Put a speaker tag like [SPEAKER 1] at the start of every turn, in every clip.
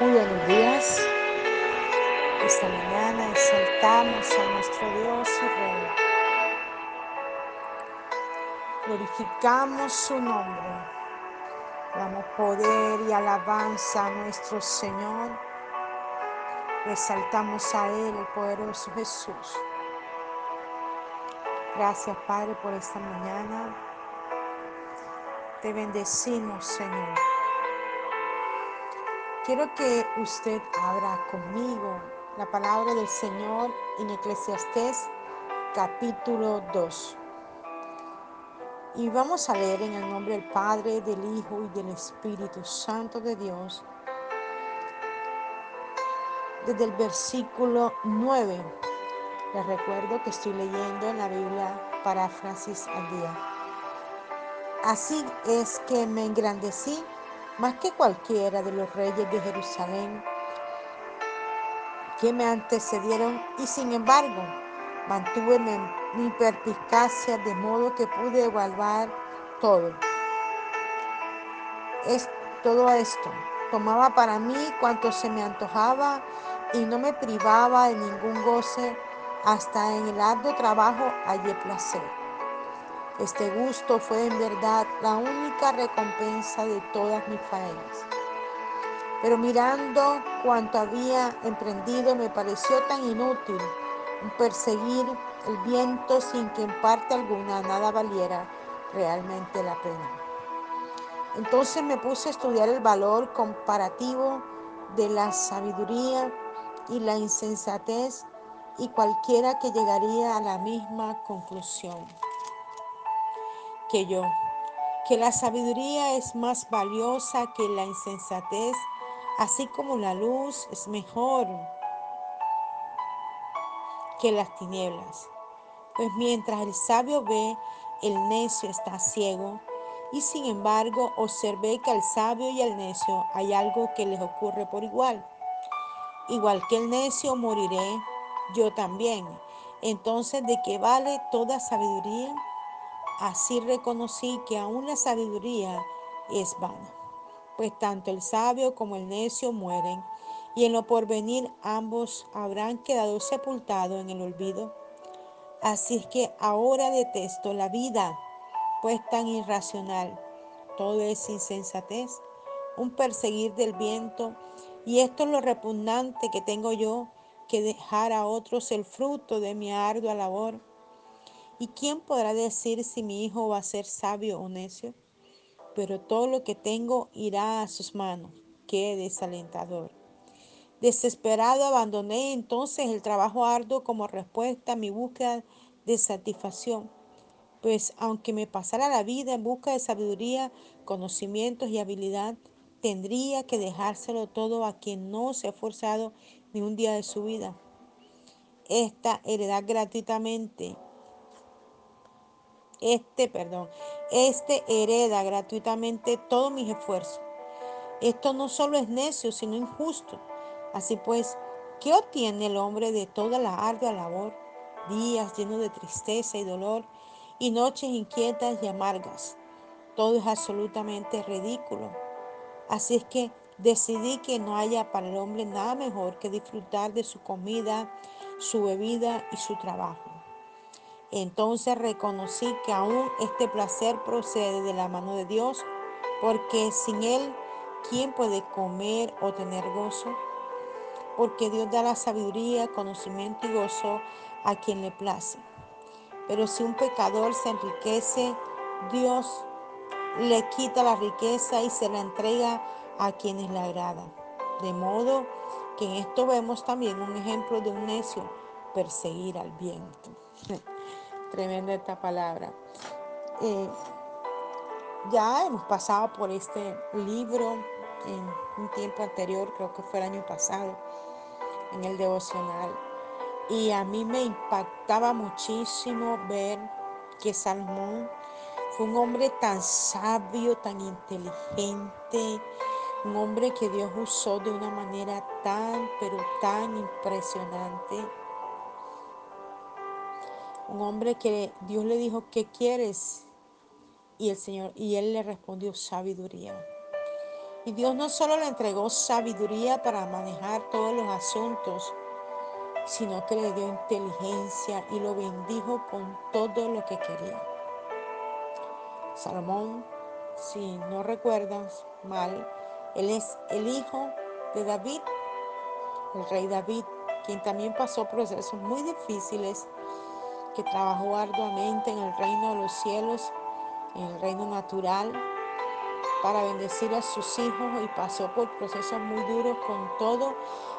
[SPEAKER 1] Muy buenos días. Esta mañana exaltamos a nuestro Dios y Rey. Glorificamos su nombre. Damos poder y alabanza a nuestro Señor. Resaltamos a Él, el poderoso Jesús. Gracias, Padre, por esta mañana. Te bendecimos, Señor. Quiero que usted abra conmigo la palabra del Señor en Eclesiastés capítulo 2. Y vamos a leer en el nombre del Padre, del Hijo y del Espíritu Santo de Dios, desde el versículo 9. Les recuerdo que estoy leyendo en la Biblia paráfrasis al día. Así es que me engrandecí más que cualquiera de los reyes de Jerusalén que me antecedieron y sin embargo mantuve mi, perspicacia de modo que pude evaluar todo. Es todo esto. Tomaba para mí cuanto se me antojaba y no me privaba de ningún goce, hasta en el arduo trabajo hallé placer. Este gusto fue en verdad la única recompensa de todas mis faenas. Pero mirando cuanto había emprendido me pareció tan inútil perseguir el viento sin que en parte alguna nada valiera realmente la pena. Entonces me puse a estudiar el valor comparativo de la sabiduría y la insensatez y cualquiera que llegaría a la misma conclusión que yo, que la sabiduría es más valiosa que la insensatez, así como la luz es mejor que las tinieblas. Pues mientras el sabio ve, el necio está ciego. Y sin embargo observé que al sabio y al necio hay algo que les ocurre por igual. Igual que el necio moriré, yo también. Entonces, ¿de qué vale toda sabiduría? Así reconocí que aún la sabiduría es vana, pues tanto el sabio como el necio mueren, y en lo porvenir ambos habrán quedado sepultados en el olvido. Así es que ahora detesto la vida, pues tan irracional, todo es insensatez, un perseguir del viento, y esto es lo repugnante que tengo yo, que dejar a otros el fruto de mi ardua labor ¿Y quién podrá decir si mi hijo va a ser sabio o necio? Pero todo lo que tengo irá a sus manos. Qué desalentador. Desesperado abandoné entonces el trabajo arduo como respuesta a mi búsqueda de satisfacción. Pues aunque me pasara la vida en busca de sabiduría, conocimientos y habilidad, tendría que dejárselo todo a quien no se ha esforzado ni un día de su vida. Esta heredad gratuitamente este, perdón, este hereda gratuitamente todos mis esfuerzos. Esto no solo es necio, sino injusto. Así pues, ¿qué obtiene el hombre de toda la ardua labor? Días llenos de tristeza y dolor y noches inquietas y amargas. Todo es absolutamente ridículo. Así es que decidí que no haya para el hombre nada mejor que disfrutar de su comida, su bebida y su trabajo. Entonces reconocí que aún este placer procede de la mano de Dios, porque sin Él, ¿quién puede comer o tener gozo? Porque Dios da la sabiduría, conocimiento y gozo a quien le place. Pero si un pecador se enriquece, Dios le quita la riqueza y se la entrega a quienes le agrada. De modo que en esto vemos también un ejemplo de un necio perseguir al viento. Tremenda esta palabra. Eh, ya hemos pasado por este libro en un tiempo anterior, creo que fue el año pasado, en el devocional. Y a mí me impactaba muchísimo ver que Salmón fue un hombre tan sabio, tan inteligente, un hombre que Dios usó de una manera tan, pero tan impresionante un hombre que Dios le dijo, ¿qué quieres? Y el Señor, y él le respondió, sabiduría. Y Dios no solo le entregó sabiduría para manejar todos los asuntos, sino que le dio inteligencia y lo bendijo con todo lo que quería. Salomón, si no recuerdas mal, él es el hijo de David, el rey David, quien también pasó procesos muy difíciles, que trabajó arduamente en el reino de los cielos, en el reino natural, para bendecir a sus hijos y pasó por procesos muy duros con todo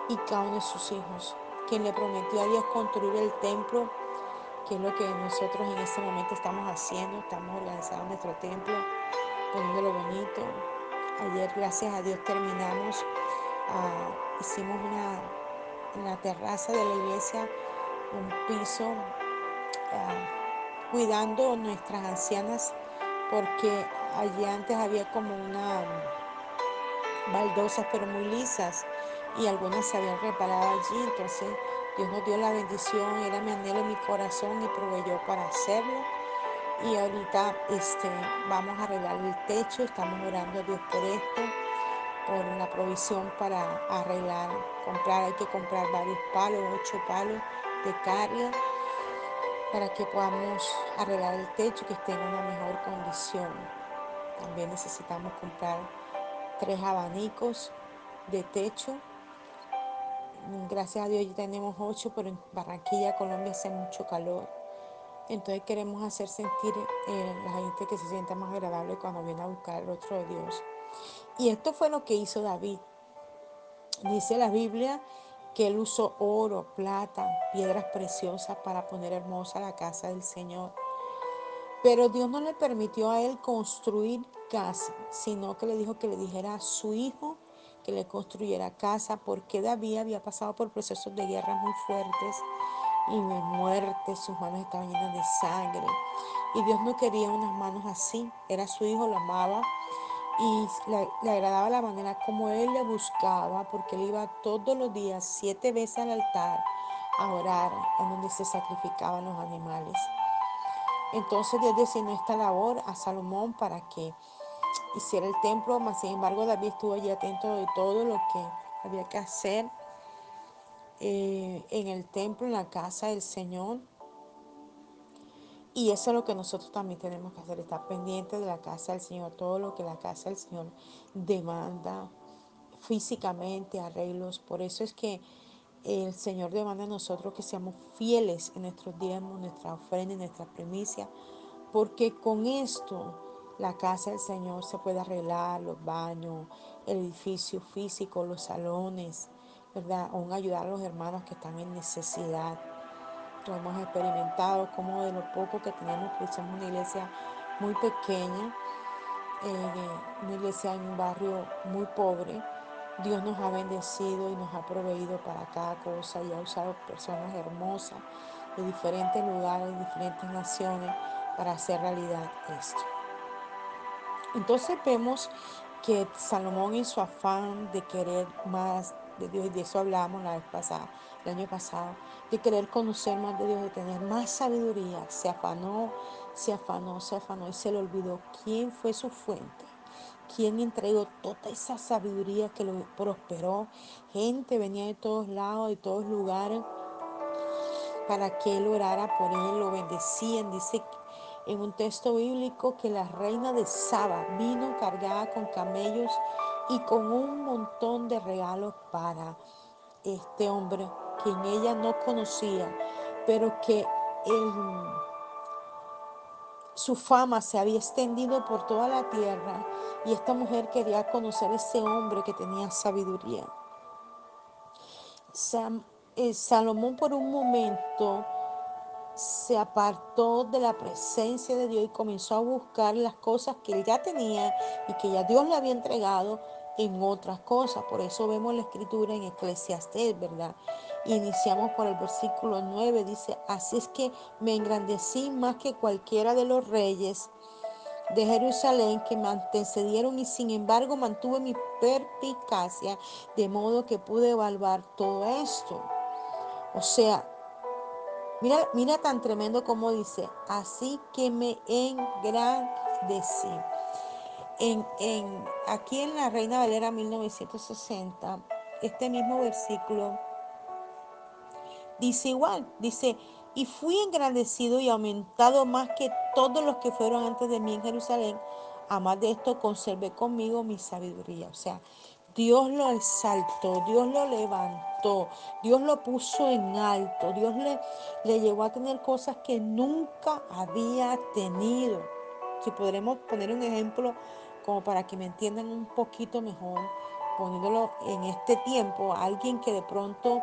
[SPEAKER 1] y cada uno de sus hijos, quien le prometió a Dios construir el templo, que es lo que nosotros en este momento estamos haciendo, estamos organizando nuestro templo, poniéndolo bonito. Ayer, gracias a Dios, terminamos, uh, hicimos una, en la terraza de la iglesia, un piso, uh, cuidando nuestras ancianas, porque allí antes había como una baldosas pero muy lisas y algunas se habían reparado allí, entonces Dios nos dio la bendición, era mi anhelo mi corazón y proveyó para hacerlo. Y ahorita este, vamos a arreglar el techo, estamos orando a Dios por esto, por la provisión para arreglar, comprar, hay que comprar varios palos, ocho palos de carga para que podamos arreglar el techo que esté en una mejor condición. También necesitamos comprar tres abanicos de techo. Gracias a Dios ya tenemos ocho, pero en Barranquilla, Colombia, hace mucho calor. Entonces queremos hacer sentir eh, la gente que se sienta más agradable cuando viene a buscar el rostro de Dios. Y esto fue lo que hizo David. Dice la Biblia que él usó oro, plata, piedras preciosas para poner hermosa la casa del Señor. Pero Dios no le permitió a él construir casa, sino que le dijo que le dijera a su hijo que le construyera casa, porque David había pasado por procesos de guerra muy fuertes y de muerte, sus manos estaban llenas de sangre. Y Dios no quería unas manos así, era su hijo, lo amaba y le, agradaba la manera como él le buscaba, porque él iba todos los días, siete veces al altar, a orar, en donde se sacrificaban los animales. Entonces Dios designó esta labor a Salomón para que hiciera el templo, mas sin embargo David estuvo allí atento de todo lo que había que hacer eh, en el templo, en la casa del Señor. Y eso es lo que nosotros también tenemos que hacer, estar pendientes de la casa del Señor, todo lo que la casa del Señor demanda físicamente, arreglos. Por eso es que el Señor demanda a nosotros que seamos fieles en nuestros diezmos, nuestra ofrenda, en nuestra primicia, porque con esto la casa del Señor se puede arreglar, los baños, el edificio físico, los salones, ¿verdad? Aún ayudar a los hermanos que están en necesidad. Hemos experimentado como de lo poco que tenemos, pues somos una iglesia muy pequeña, eh, una iglesia en un barrio muy pobre. Dios nos ha bendecido y nos ha proveído para cada cosa y ha usado personas hermosas de diferentes lugares, de diferentes naciones para hacer realidad esto. Entonces vemos que Salomón en su afán de querer más de Dios, y de eso hablamos la vez pasada, el año pasado, de querer conocer más de Dios, de tener más sabiduría, se afanó, se afanó, se afanó y se le olvidó quién fue su fuente, quién entregó toda esa sabiduría que lo prosperó. Gente venía de todos lados, de todos lugares, para que él orara por él, lo bendecían. Dice en un texto bíblico que la reina de Saba vino cargada con camellos y con un montón de regalos para este hombre, quien ella no conocía, pero que su fama se había extendido por toda la tierra y esta mujer quería conocer a ese hombre que tenía sabiduría. Sam, eh, Salomón por un momento se apartó de la presencia de Dios y comenzó a buscar las cosas que él ya tenía y que ya Dios le había entregado en otras cosas. Por eso vemos la escritura en Eclesiastés, ¿verdad? Iniciamos por el versículo 9, dice, así es que me engrandecí más que cualquiera de los reyes de Jerusalén que me antecedieron y sin embargo mantuve mi perpicacia de modo que pude evaluar todo esto. O sea, mira, mira tan tremendo como dice, así que me engrandecí. En, en, aquí en la Reina Valera 1960, este mismo versículo dice igual, dice, y fui engrandecido y aumentado más que todos los que fueron antes de mí en Jerusalén. A más de esto conservé conmigo mi sabiduría. O sea, Dios lo exaltó, Dios lo levantó, Dios lo puso en alto, Dios le, le llevó a tener cosas que nunca había tenido. Si podremos poner un ejemplo como para que me entiendan un poquito mejor, poniéndolo en este tiempo, alguien que de pronto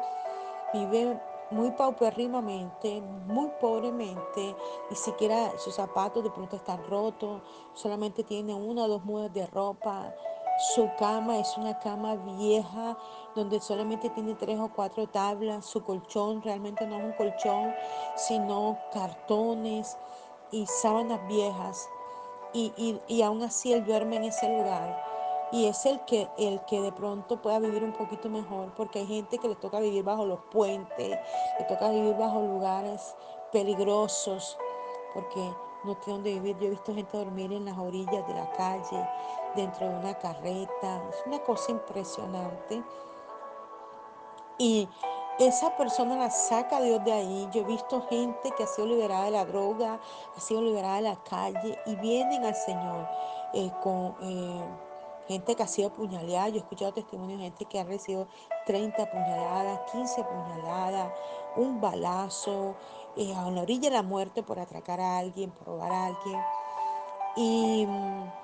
[SPEAKER 1] vive muy paupérrimamente, muy pobremente, ni siquiera sus zapatos de pronto están rotos, solamente tiene una o dos mudas de ropa. Su cama es una cama vieja donde solamente tiene tres o cuatro tablas. Su colchón realmente no es un colchón, sino cartones y sábanas viejas. Y, y, y aún así él duerme en ese lugar y es el que, el que de pronto pueda vivir un poquito mejor, porque hay gente que le toca vivir bajo los puentes, le toca vivir bajo lugares peligrosos, porque no tiene donde vivir. Yo he visto gente dormir en las orillas de la calle, dentro de una carreta, es una cosa impresionante. Y esa persona la saca Dios de ahí. Yo he visto gente que ha sido liberada de la droga, ha sido liberada de la calle y vienen al Señor eh, con eh, gente que ha sido apuñalada. Yo he escuchado testimonios de gente que ha recibido 30 puñaladas, 15 puñaladas, un balazo, eh, a la orilla de la muerte por atracar a alguien, por robar a alguien. Y mm,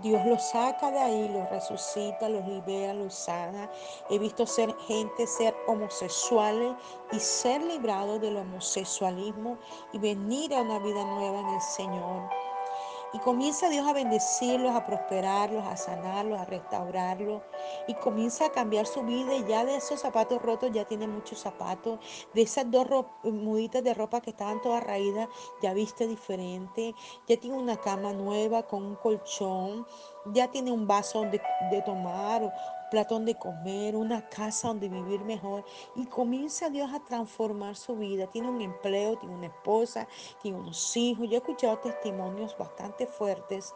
[SPEAKER 1] Dios los saca de ahí, los resucita, los libera, los sana. He visto ser gente ser homosexuales y ser librados del homosexualismo y venir a una vida nueva en el Señor. Y comienza Dios a bendecirlos, a prosperarlos, a sanarlos, a restaurarlos. Y comienza a cambiar su vida. Y ya de esos zapatos rotos ya tiene muchos zapatos. De esas dos muditas de ropa que estaban todas raídas, ya viste diferente. Ya tiene una cama nueva con un colchón. Ya tiene un vaso de, tomar, plato donde comer, una casa donde vivir mejor. Y comienza Dios a transformar su vida. Tiene un empleo, tiene una esposa, tiene unos hijos. Yo he escuchado testimonios bastante fuertes,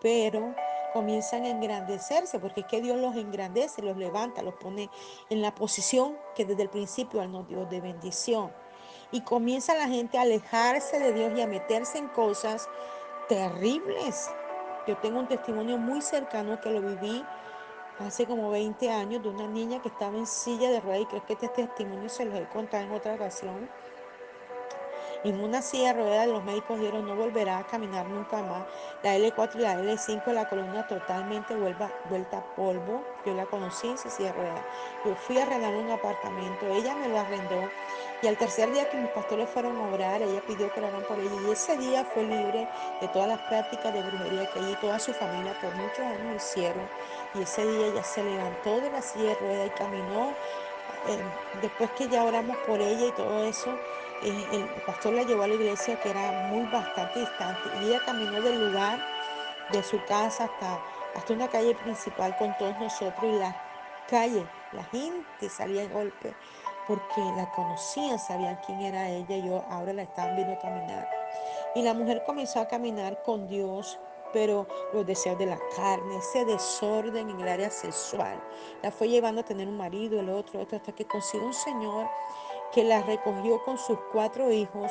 [SPEAKER 1] pero comienzan a engrandecerse, porque es que Dios los engrandece, los levanta, los pone en la posición que desde el principio Él nos dio de bendición. Y comienza la gente a alejarse de Dios y a meterse en cosas terribles. Yo tengo un testimonio muy cercano que lo viví hace como 20 años de una niña que estaba en silla de ruedas y creo que este testimonio se los he contado en otra ocasión en una silla de ruedas los médicos dijeron no volverá a caminar nunca más. La L4 y la L5, la columna totalmente vuelva, vuelta a polvo. Yo la conocí en esa silla de ruedas. Yo fui a arrendar un apartamento, ella me lo arrendó. Y al tercer día que mis pastores fueron a orar, ella pidió que oraran por ella. Y ese día fue libre de todas las prácticas de brujería que ella y toda su familia por muchos años hicieron. Y ese día ella se levantó de la silla de ruedas y caminó eh, después que ya oramos por ella y todo eso, el pastor la llevó a la iglesia que era muy bastante distante y ella caminó del lugar de su casa hasta, hasta una calle principal con todos nosotros y la calle, la gente salía de golpe porque la conocían, sabían quién era ella y yo ahora la estaban viendo caminar. Y la mujer comenzó a caminar con Dios, pero los deseos de la carne, ese desorden en el área sexual, la fue llevando a tener un marido, el otro, otro, hasta que consiguió un señor que la recogió con sus cuatro hijos,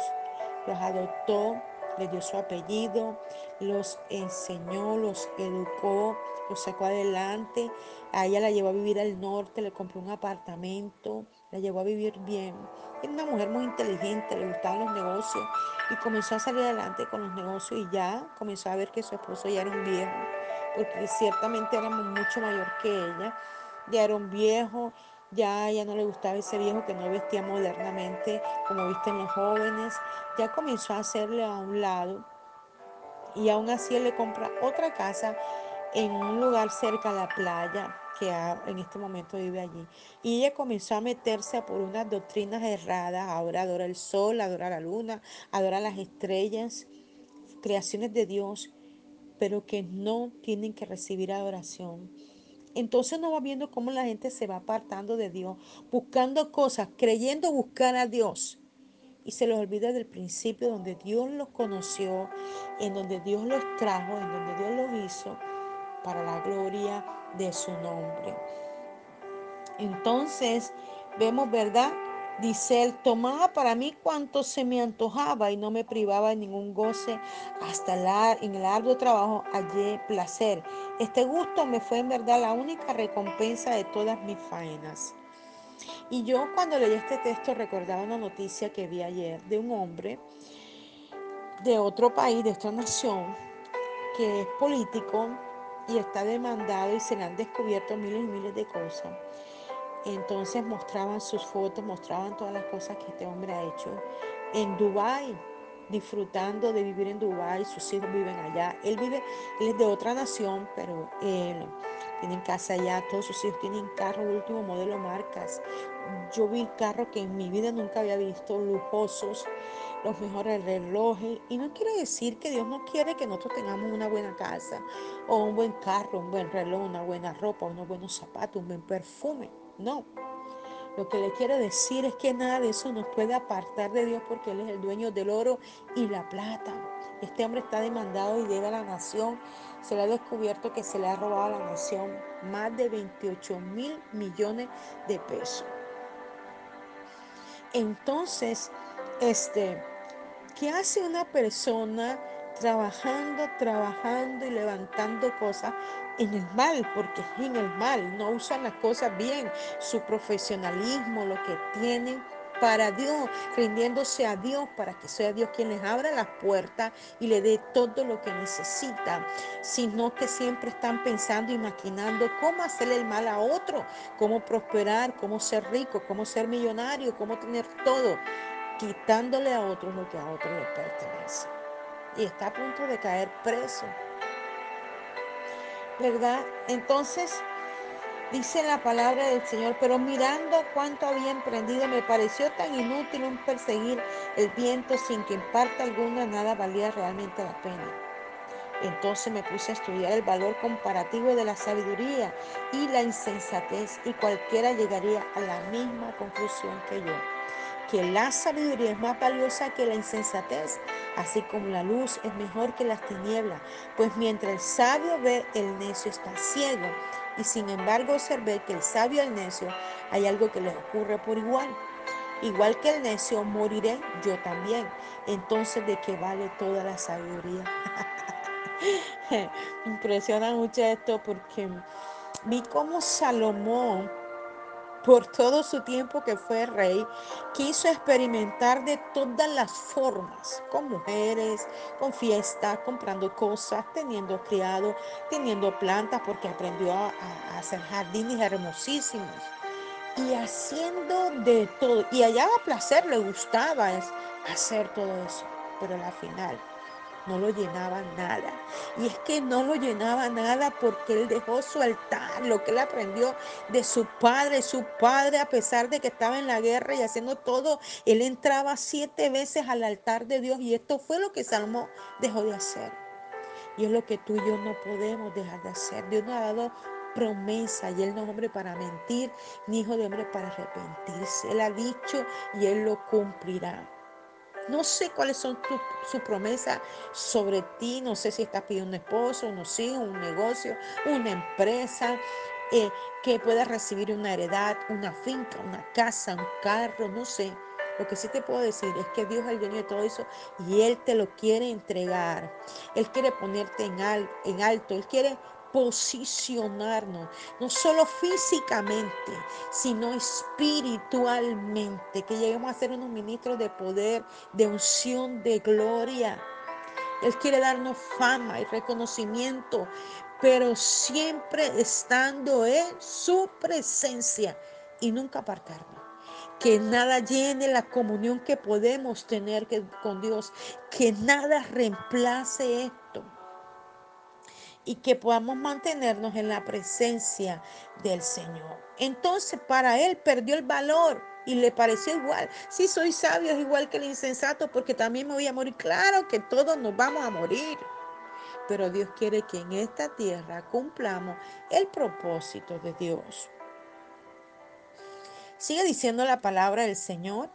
[SPEAKER 1] los adoptó, les dio su apellido, los enseñó, los educó, los sacó adelante. A ella la llevó a vivir al norte, le compró un apartamento, la llevó a vivir bien. Era una mujer muy inteligente, le gustaban los negocios y comenzó a salir adelante con los negocios y ya comenzó a ver que su esposo ya era un viejo, porque ciertamente éramos mucho mayor que ella. Ya era un viejo, ya ya no le gustaba ese viejo que no vestía modernamente como visten los jóvenes. Ya comenzó a hacerle a un lado y aún así él le compra otra casa en un lugar cerca a la playa que en este momento vive allí. Y ella comenzó a meterse por unas doctrinas erradas. Ahora adora el sol, adora la luna, adora las estrellas, creaciones de Dios, pero que no tienen que recibir adoración. Entonces no va viendo cómo la gente se va apartando de Dios, buscando cosas, creyendo buscar a Dios, y se los olvida del principio donde Dios los conoció, en donde Dios los trajo, en donde Dios los hizo para la gloria de su nombre. Entonces, vemos, ¿verdad? Dice él, tomaba para mí cuanto se me antojaba y no me privaba de ningún goce. Hasta la, en el arduo trabajo hallé placer. Este gusto me fue en verdad la única recompensa de todas mis faenas. Y yo cuando leí este texto recordaba una noticia que vi ayer de un hombre de otro país, de otra nación, que es político y está demandado y se le han descubierto miles y miles de cosas. Entonces mostraban sus fotos, mostraban todas las cosas que este hombre ha hecho en Dubái, disfrutando de vivir en Dubái, sus hijos viven allá. Él vive, él es de otra nación, pero él tiene casa allá, todos sus hijos tienen carro último modelo marcas. Yo vi carros que en mi vida nunca había visto, lujosos, los mejores relojes. Y no quiere decir que Dios no quiere que nosotros tengamos una buena casa, o un buen carro, un buen reloj, una buena ropa, unos buenos zapatos, un buen perfume. No. Lo que le quiero decir es que nada de eso nos puede apartar de Dios porque Él es el dueño del oro y la plata. Este hombre está demandado y debe a la nación. Se le ha descubierto que se le ha robado a la nación más de 28 mil millones de pesos. Entonces, este, ¿qué hace una persona trabajando, trabajando y levantando cosas en el mal, porque es en el mal, no usan las cosas bien, su profesionalismo, lo que tienen para Dios, rindiéndose a Dios para que sea Dios quien les abra las puertas y le dé todo lo que necesitan, sino que siempre están pensando y maquinando cómo hacerle el mal a otro, cómo prosperar, cómo ser rico, cómo ser millonario, cómo tener todo, quitándole a otros lo que a otros les pertenece. Y está a punto de caer preso. ¿Verdad? Entonces, dice la palabra del Señor, pero mirando cuánto había emprendido, me pareció tan inútil un perseguir el viento sin que en parte alguna nada valía realmente la pena. Entonces me puse a estudiar el valor comparativo de la sabiduría y la insensatez y cualquiera llegaría a la misma conclusión que yo, que la sabiduría es más valiosa que la insensatez así como la luz es mejor que las tinieblas, pues mientras el sabio ve, el necio está ciego, y sin embargo observé que el sabio y el necio hay algo que les ocurre por igual. Igual que el necio, moriré yo también. Entonces, ¿de qué vale toda la sabiduría? Impresiona mucho esto porque vi cómo Salomón por todo su tiempo que fue rey, quiso experimentar de todas las formas, con mujeres, con fiestas, comprando cosas, teniendo criado, teniendo plantas, porque aprendió a, hacer jardines hermosísimos y haciendo de todo. Y hallaba placer, le gustaba hacer todo eso, pero al final no lo llenaba nada. Y es que no lo llenaba nada porque él dejó su altar, lo que él aprendió de su padre. Su padre, a pesar de que estaba en la guerra y haciendo todo, él entraba siete veces al altar de Dios y esto fue lo que Salmo dejó de hacer. Y es lo que tú y yo no podemos dejar de hacer. Dios nos ha dado promesa y Él no es hombre para mentir, ni hijo de hombre para arrepentirse. Él ha dicho y Él lo cumplirá. No sé cuáles son sus promesas sobre ti. No sé si estás pidiendo un esposo, unos hijos, un negocio, una empresa. Eh, que puedas recibir una heredad, una finca, una casa, un carro, no sé. Lo que sí te puedo decir es que Dios es el dueño de todo eso y Él te lo quiere entregar. Él quiere ponerte en, en alto. Él quiere posicionarnos, no solo físicamente, sino espiritualmente, que lleguemos a ser unos ministros de poder, de unción, de gloria. Él quiere darnos fama y reconocimiento, pero siempre estando en su presencia y nunca apartarnos. Que nada llene la comunión que podemos tener con Dios, que nada reemplace esto y que podamos mantenernos en la presencia del Señor. Entonces para él perdió el valor y le pareció igual. Si soy sabio es igual que el insensato porque también me voy a morir. Claro que todos nos vamos a morir. Pero Dios quiere que en esta tierra cumplamos el propósito de Dios. Sigue diciendo la palabra del Señor.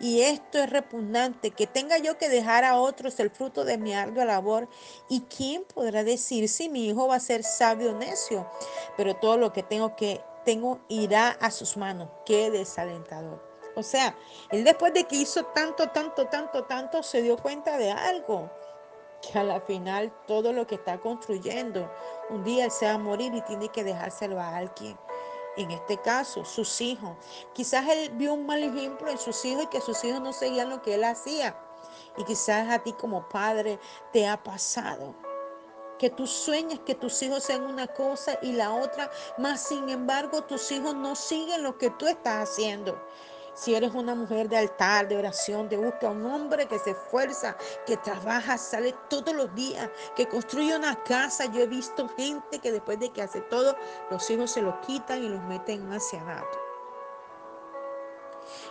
[SPEAKER 1] Y esto es repugnante, que tenga yo que dejar a otros el fruto de mi ardua labor. ¿Y quién podrá decir si mi hijo va a ser sabio o necio? Pero todo lo que tengo que tengo irá a sus manos. Qué desalentador. O sea, él después de que hizo tanto, tanto, tanto, tanto, se dio cuenta de algo. Que a la final todo lo que está construyendo, un día él se va a morir y tiene que dejárselo a alguien en este caso, sus hijos. Quizás él vio un mal ejemplo en sus hijos y que sus hijos no seguían lo que él hacía. Y quizás a ti como padre te ha pasado. Que tú sueñas que tus hijos sean una cosa y la otra, más sin embargo tus hijos no siguen lo que tú estás haciendo. Si eres una mujer de altar, de oración, de busca, un hombre que se esfuerza, que trabaja, sale todos los días, que construye una casa. Yo he visto gente que después de que hace todo, los hijos se lo quitan y los meten en un ancianato.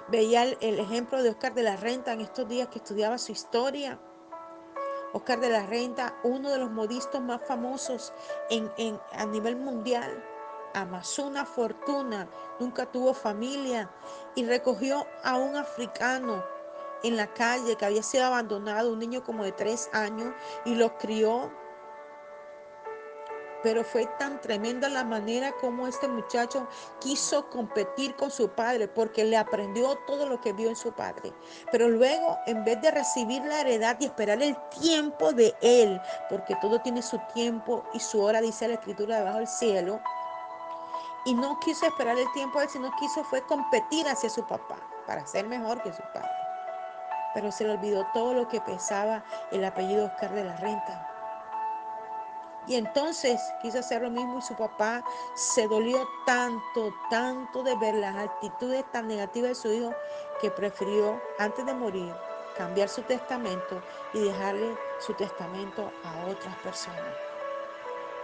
[SPEAKER 1] Veía el, el ejemplo de Oscar de la Renta en estos días que estudiaba su historia. Oscar de la Renta, uno de los modistas más famosos en, en, a nivel mundial, amasó una fortuna, nunca tuvo familia y recogió a un africano en la calle que había sido abandonado, un niño como de tres años, y lo crió pero fue tan tremenda la manera como este muchacho quiso competir con su padre, porque le aprendió todo lo que vio en su padre. Pero luego, en vez de recibir la heredad y esperar el tiempo de él, porque todo tiene su tiempo y su hora, dice la escritura debajo del cielo, y no quiso esperar el tiempo de él, sino quiso fue competir hacia su papá, para ser mejor que su padre. Pero se le olvidó todo lo que pesaba el apellido Oscar de la Renta y entonces quiso hacer lo mismo y su papá se dolió tanto, tanto de ver las actitudes tan negativas de su hijo que prefirió, antes de morir, cambiar su testamento y dejarle su testamento a otras personas.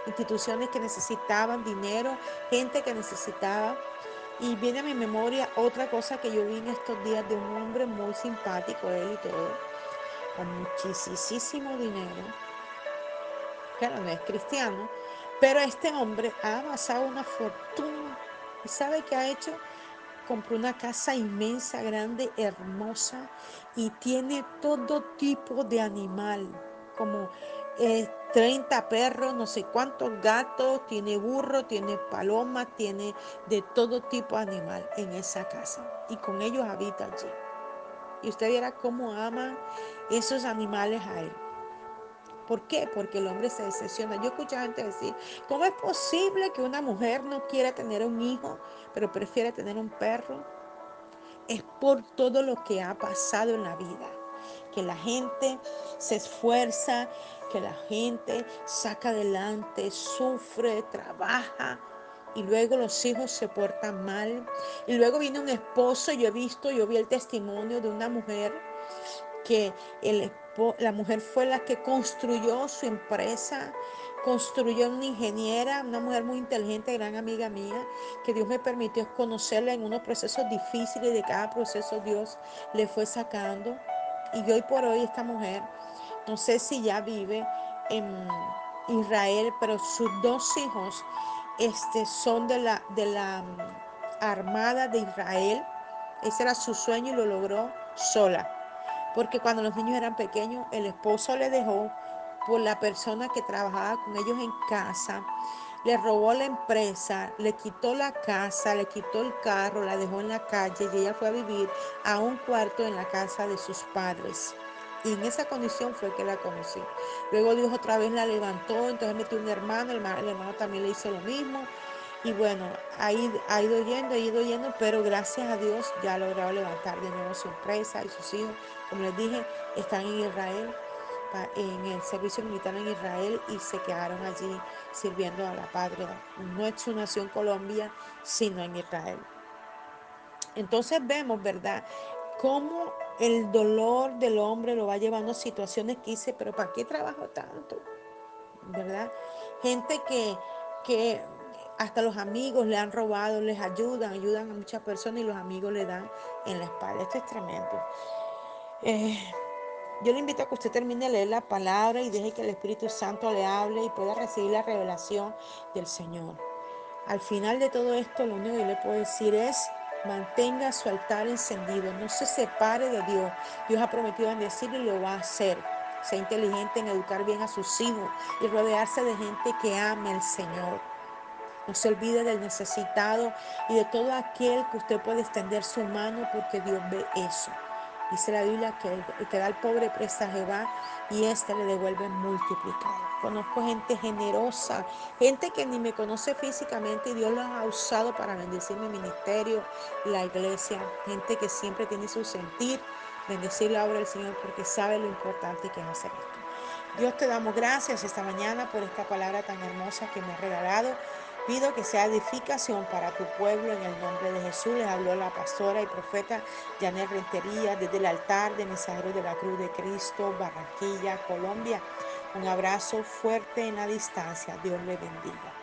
[SPEAKER 1] Instituciones que necesitaban dinero, gente que necesitaba. Y viene a mi memoria otra cosa que yo vi en estos días de un hombre muy simpático, él y todo, con muchísimo dinero claro, no es cristiano, pero este hombre ha amasado una fortuna. ¿Y sabe qué ha hecho? Compró una casa inmensa, grande, hermosa y tiene todo tipo de animal, como eh, 30 perros, no sé cuántos gatos, tiene burro, tiene paloma, tiene de todo tipo de animal en esa casa y con ellos habita allí. Y usted viera cómo ama esos animales a él. ¿Por qué? Porque el hombre se decepciona. Yo escucho a gente decir, ¿cómo es posible que una mujer no quiera tener un hijo, pero prefiere tener un perro? Es por todo lo que ha pasado en la vida. Que la gente se esfuerza, que la gente saca adelante, sufre, trabaja y luego los hijos se portan mal. Y luego viene un esposo, yo he visto, yo vi el testimonio de una mujer que el, la mujer fue la que construyó su empresa, construyó una ingeniera, una mujer muy inteligente, gran amiga mía, que Dios me permitió conocerla en unos procesos difíciles de cada proceso Dios le fue sacando. Y hoy por hoy esta mujer, no sé si ya vive en Israel, pero sus dos hijos este, son de la, de la mm, Armada de Israel. Ese era su sueño y lo logró sola. Porque cuando los niños eran pequeños, el esposo le dejó por la persona que trabajaba con ellos en casa, le robó la empresa, le quitó la casa, le quitó el carro, la dejó en la calle y ella fue a vivir a un cuarto en la casa de sus padres. Y en esa condición fue que la conocí. Luego Dios otra vez la levantó, entonces metió un hermano, el hermano, también le hizo lo mismo. Y bueno, ha ido, ha ido yendo, ha ido yendo, pero gracias a Dios ya ha logrado levantar de nuevo su empresa y sus hijos. Como les dije, están en Israel, en el servicio militar en Israel y se quedaron allí sirviendo a la patria. No es su nación Colombia, sino en Israel. Entonces vemos, ¿verdad? Cómo el dolor del hombre lo va llevando a situaciones que dice, pero ¿para qué trabajo tanto? ¿Verdad? Gente que, que hasta los amigos le han robado, les ayudan, ayudan a muchas personas y los amigos le dan en la espalda. Esto es tremendo. Eh, yo le invito a que usted termine de leer la palabra y deje que el Espíritu Santo le hable y pueda recibir la revelación del Señor. Al final de todo esto, lo único que le puedo decir es Mantenga su altar encendido, no se separe de Dios. Dios ha prometido bendecirlo y lo va a hacer. Sea inteligente en educar bien a sus hijos y rodearse de gente que ame al Señor. No se olvide del necesitado y de todo aquel que usted puede extender su mano porque Dios ve eso. Dice la Biblia que el que da al pobre presta a Jehová y éste le devuelve multiplicado. Conozco gente generosa, gente que ni me conoce físicamente y Dios los ha usado para bendecir mi ministerio, la iglesia. Gente que siempre tiene su sentir, bendecir la obra del Señor porque sabe lo importante que es hacer esto. Dios te damos gracias esta mañana por esta palabra tan hermosa que me ha regalado. Pido que sea edificación para tu pueblo en el nombre de Jesús. Les habló la pastora y profeta Janet Rentería desde el altar de Mensajeros de la Cruz de Cristo, Barranquilla, Colombia. Un abrazo fuerte en la distancia. Dios le bendiga.